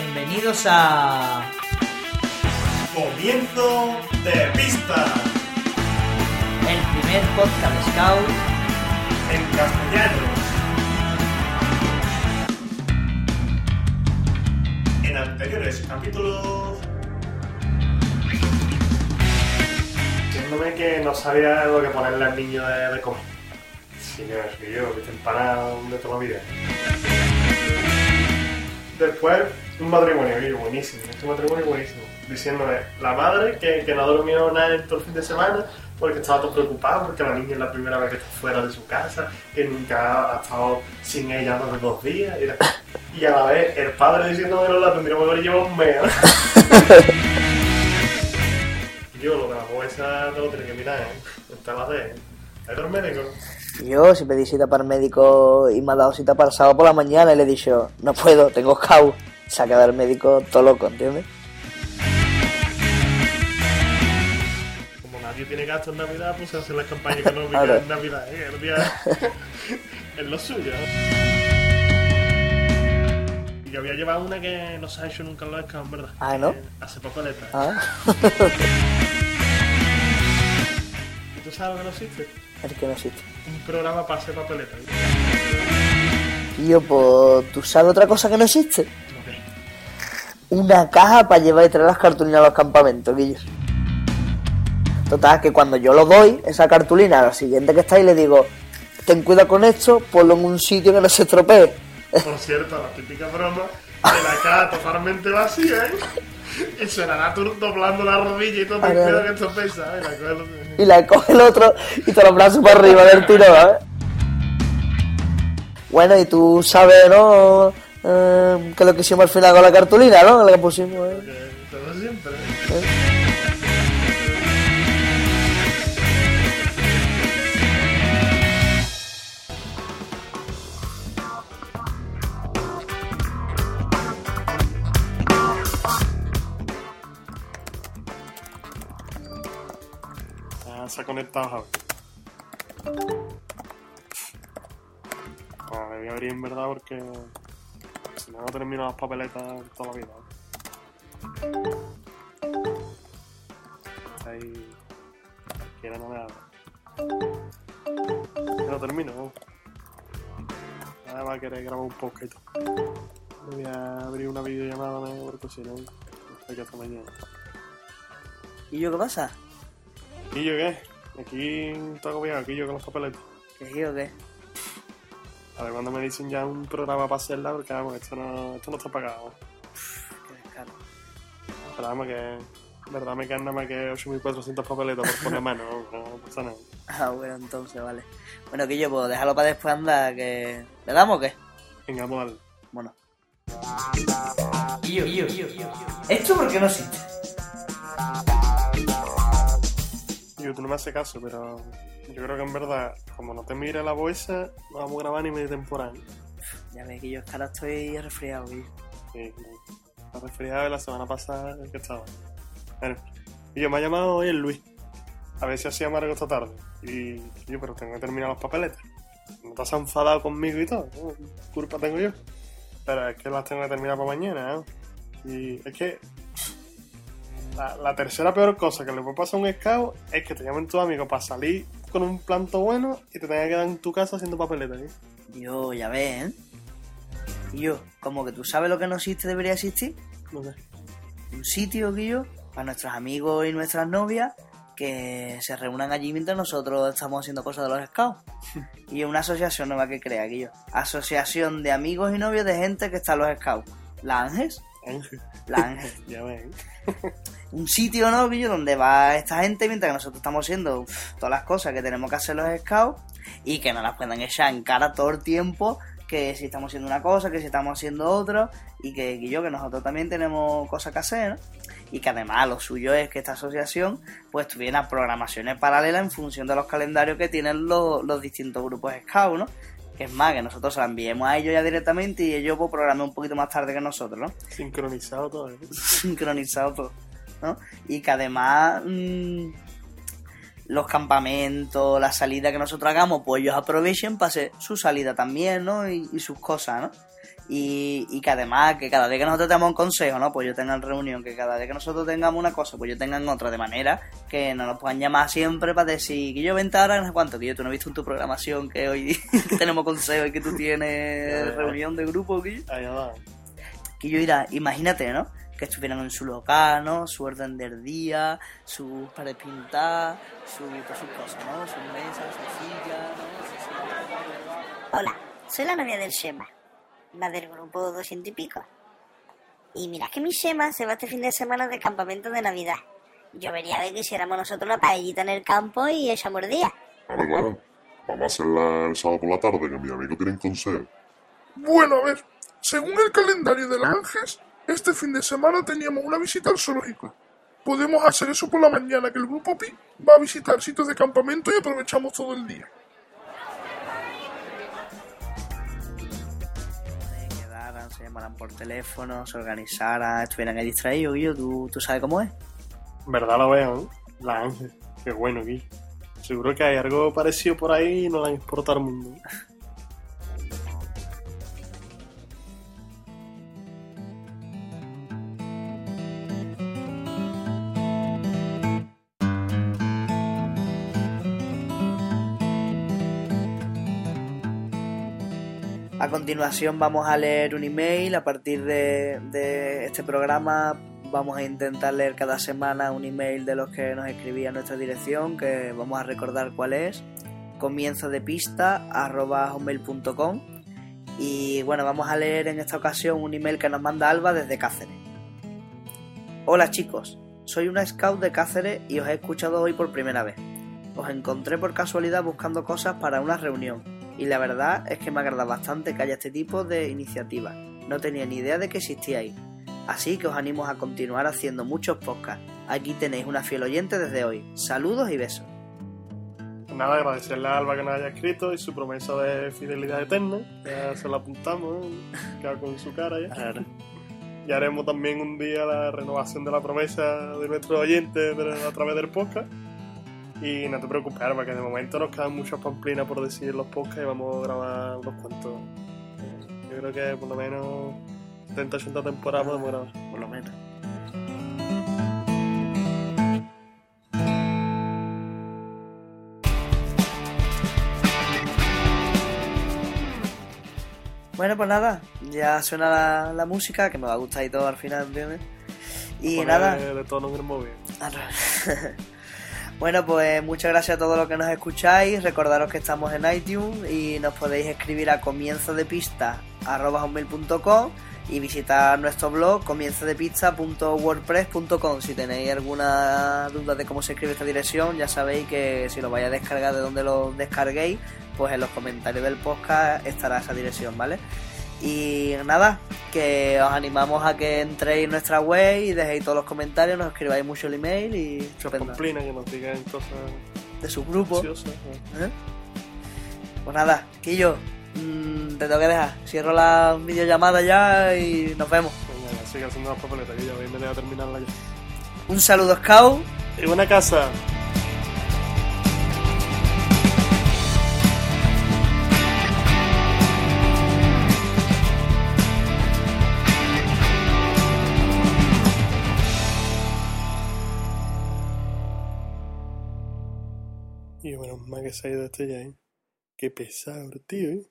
Bienvenidos a... Comienzo de pista El primer podcast Scout en castellano. En anteriores capítulos. Diciéndome que no sabía lo que ponerle al niño de, de comer. Sí, yo, que te empanado de toda la vida. Después, un matrimonio, buenísimo, este matrimonio buenísimo. Diciéndome, la madre que, que no ha dormido nada en todo el fin de semana porque estaba todo preocupado, porque la niña es la primera vez que está fuera de su casa, que nunca ha estado sin ella más de dos días. Y, a la vez, el padre diciéndome no la tendríamos que haber llevado un mes. Yo lo la jueza no lo tenía que mirar, ¿eh? Está la de. ¿Hay dos médicos? Yo si pedí cita para el médico y me ha dado cita para el sábado por la mañana y le he dicho, no puedo, tengo scout. Se ha quedado el médico todo loco, ¿entiendes? Como nadie tiene gasto en Navidad, pues se hacen las campañas económicas Claro. en Navidad, ¿eh? El día es lo suyo. Y yo había llevado una que no se ha hecho nunca en los scouts, ¿verdad? Ah, ¿no? Eh, hace poco. Ah, ¿Y tú sabes lo que no existe? el que no existe. Un programa para hacer papeleta. Y yo, pues, ¿tú sabes otra cosa que no existe? Una caja para llevar y traer las cartulinas a los campamentos, Guillo. Total, que cuando yo lo doy, esa cartulina a la siguiente que está ahí le digo, ten cuidado con esto, ponlo en un sitio que no se estropee. Por cierto, la típica broma de la cara totalmente vacía, ¿eh? Y suena tú doblando la rodilla y todo, ten Ahora- cuidado que esto pesa, ¿eh? La coge lo- Y la coge el otro y te los brazos para arriba del tiro, ¿eh? Bueno, y tú sabes, ¿no? Eh, que lo que hicimos al final con la cartulina, ¿no? La que pusimos, ¿eh? todo siempre. Ah, se ha conectado Javi. Ah, me voy a abrir en verdad porque si no, no termino las papeletas toda la vida. Ahí. Cualquiera no me habla. Ya lo termino. ¿no? Ahora va a querer grabar un y. Me voy a abrir una videollamada ¿no? porque si no, qué hasta mañana. ¿Y yo qué pasa? ¿Y yo qué? Aquí todo agobiado, aquí yo con los papeletas. ¿Qué yo qué? A ver cuando me dicen ya un programa para hacerla, porque vamos, esto no, esto no está pagado. Qué descaro. Pero vamos que, verdad me quedan nada más que 8.400 papeletas por poner mano, no, no pasa nada. Ah, bueno, entonces, vale. Bueno, que yo, pues déjalo para después anda, que... ¿Le damos o qué? Venga, vamos a darle. Bueno. Yo, yo, yo, yo. ¿Esto por qué no existe? Yo, tú no me haces caso, pero yo creo que en verdad, como no te mire la bolsa, no vamos a grabar ni media temporada. Ya ves que yo ahora estoy resfriado, Guillo. Sí, la resfriado de la semana pasada que estaba. Bueno, y yo me ha llamado hoy el Luis. A ver si hacía amargo esta tarde. Y yo, pero tengo que terminar los papeletas. No te has enfadado conmigo y todo. Culpa tengo yo. Pero es que las tengo que terminar para mañana. ¿no? Y es que la, la tercera peor cosa que le puede pasar a un scout es que te llamen tus amigos para salir con un planto bueno y te tengas que quedar en tu casa haciendo papeletas. ¿eh? Yo, ya ves, ¿eh? Como que tú sabes lo que no existe debería existir. No sé. Un sitio, Guillo, para nuestros amigos y nuestras novias que se reúnan allí mientras nosotros estamos haciendo cosas de los scouts. y una asociación nueva que crea, Guillo. Asociación de amigos y novios de gente que está en los scouts. La Ángels. Ángel, La Ángel. ya ves. un sitio, ¿no, Guillo? Donde va esta gente mientras que nosotros estamos haciendo todas las cosas que tenemos que hacer los scouts y que no las puedan echar en cara todo el tiempo que si estamos haciendo una cosa, que si estamos haciendo otra y que, Guillo, que nosotros también tenemos cosas que hacer, ¿no? Y que además lo suyo es que esta asociación pues tuviera programaciones paralelas en función de los calendarios que tienen los, los distintos grupos scouts, ¿no? Que es más, que nosotros se la enviemos a ellos ya directamente y ellos pues programen un poquito más tarde que nosotros, ¿no? Sincronizado todo. ¿eh? sincronizado todo, ¿no? Y que además mm, los campamentos, la salida que nosotros hagamos, pues ellos aprovechen para hacer su salida también, ¿no? Y, y sus cosas, ¿no? Y, y, que además, que cada vez que nosotros tengamos un consejo, ¿no? Pues yo tengan reunión, que cada vez que nosotros tengamos una cosa, pues yo tengan otra, de manera que no nos puedan llamar siempre para decir que yo vente ahora, no sé cuánto, que yo tú no he visto en tu programación que hoy que tenemos consejo y que tú tienes reunión de grupo, que Ahí va. que yo irá, imagínate, ¿no? Que estuvieran en su local, ¿no? Su orden del día, sus paredes pintadas, su, todas sus cosas, ¿no? Sus mesas, sus sillas, ¿no? Hola, soy la novia del Shema, la del grupo 200 y pico. Y mira que mi Shema se va este fin de semana de campamento de Navidad. Yo vería de que hiciéramos nosotros una paellita en el campo y ella mordía. Claro, claro. Vamos a hacerla el sábado por la tarde, que mi amigo tiene consejo. Bueno, a ver, según el calendario del Ángeles, este fin de semana teníamos una visita al zoológico. Podemos hacer eso por la mañana, que el grupo Pi va a visitar sitios de campamento y aprovechamos todo el día. Se quedaran, se llamaran por teléfono, se organizaran, estuvieran ahí distraídos, Guillo, ¿tú, tú sabes cómo es. ¿Verdad lo veo? ¿no? La Ángel. Qué bueno, Guillo. Seguro que hay algo parecido por ahí y no la importa al mundo. A continuación vamos a leer un email. A partir de, este programa vamos a intentar leer cada semana un email de los que nos escribía nuestra dirección, que vamos a recordar cuál es. Comienzo de pista arroba y bueno, vamos a leer en esta ocasión un email que nos manda Alba desde Cáceres. Hola chicos, soy una scout de Cáceres y os he escuchado hoy por primera vez. Os encontré por casualidad buscando cosas para una reunión y la verdad es que me agrada bastante que haya este tipo de iniciativas. No tenía ni idea de que existíais. Así que os animo a continuar haciendo muchos podcasts. Aquí tenéis una fiel oyente desde hoy. Saludos y besos. Nada, agradecerle a Alba que nos haya escrito y su promesa de fidelidad eterna. Ya se la apuntamos, queda con su cara ya. Y haremos también un día la renovación de la promesa de nuestros oyentes a través del podcast. Y no te preocupes, Alba, que de momento nos quedan muchas pamplinas por decir los podcasts y vamos a grabar unos cuantos. Yo creo que por lo menos 70-80 temporadas podemos grabar. Por lo menos. Bueno, pues nada, ya suena la, la música, que me va a gustar y todo al final, ¿entiendes? Y nada, De tono en el móvil. bueno, pues muchas gracias a todos los que nos escucháis. Recordaros que estamos en iTunes y nos podéis escribir a comienzo de pista y visitar nuestro blog comienzodepista.wordpress.com. Si tenéis alguna duda de cómo se escribe esta dirección, ya sabéis que si lo vais a descargar de donde lo descarguéis, pues en los comentarios del podcast estará esa dirección, ¿vale? Y nada, que os animamos a que entréis en nuestra web y dejéis todos los comentarios, nos escribáis mucho el email y estupendo. que nos digan cosas de su grupo. ¿eh? Pues nada, Quillo, mm, te tengo que dejar. Cierro la videollamada ya y nos vemos. Venga, ya, sigue haciendo las papeletas que ya voy a terminarla ya. Un saludo, Scout. Y buena casa. Más que se ha ido este ¿eh? Qué pesado, tío, ¿eh?